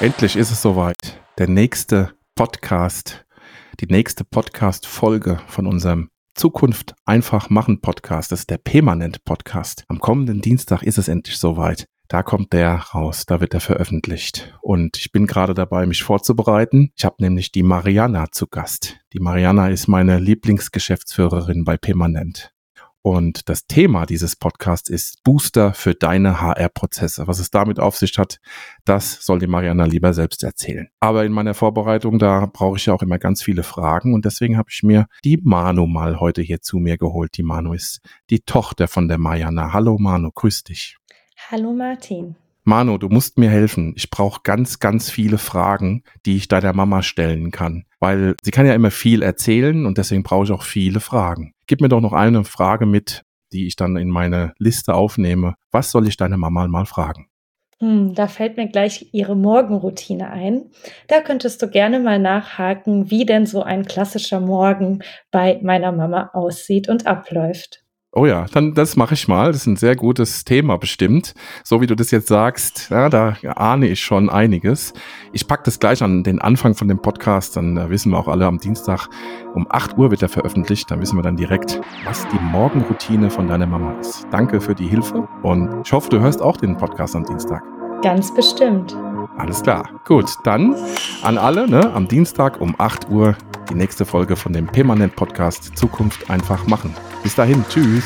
Endlich ist es soweit. Der nächste Podcast, die nächste Podcast-Folge von unserem Zukunft einfach machen Podcast. Das ist der Permanent Podcast. Am kommenden Dienstag ist es endlich soweit. Da kommt der raus, da wird er veröffentlicht. Und ich bin gerade dabei, mich vorzubereiten. Ich habe nämlich die Mariana zu Gast. Die Mariana ist meine Lieblingsgeschäftsführerin bei Permanent. Und das Thema dieses Podcasts ist Booster für deine HR-Prozesse. Was es damit auf sich hat, das soll die Mariana lieber selbst erzählen. Aber in meiner Vorbereitung, da brauche ich ja auch immer ganz viele Fragen und deswegen habe ich mir die Manu mal heute hier zu mir geholt. Die Manu ist die Tochter von der Mariana. Hallo Manu, grüß dich. Hallo Martin. Manu, du musst mir helfen. Ich brauche ganz, ganz viele Fragen, die ich deiner Mama stellen kann. Weil sie kann ja immer viel erzählen und deswegen brauche ich auch viele Fragen. Gib mir doch noch eine Frage mit, die ich dann in meine Liste aufnehme. Was soll ich deine Mama mal fragen? Hm, da fällt mir gleich Ihre Morgenroutine ein. Da könntest du gerne mal nachhaken, wie denn so ein klassischer Morgen bei meiner Mama aussieht und abläuft. Oh ja, dann das mache ich mal. Das ist ein sehr gutes Thema bestimmt. So wie du das jetzt sagst, ja, da ahne ich schon einiges. Ich packe das gleich an den Anfang von dem Podcast, dann äh, wissen wir auch alle am Dienstag um 8 Uhr wird er veröffentlicht. Dann wissen wir dann direkt, was die Morgenroutine von deiner Mama ist. Danke für die Hilfe und ich hoffe, du hörst auch den Podcast am Dienstag. Ganz bestimmt. Alles klar. Gut, dann an alle, ne, am Dienstag um 8 Uhr die nächste Folge von dem Permanent Podcast Zukunft einfach machen. Bis dahin, tschüss.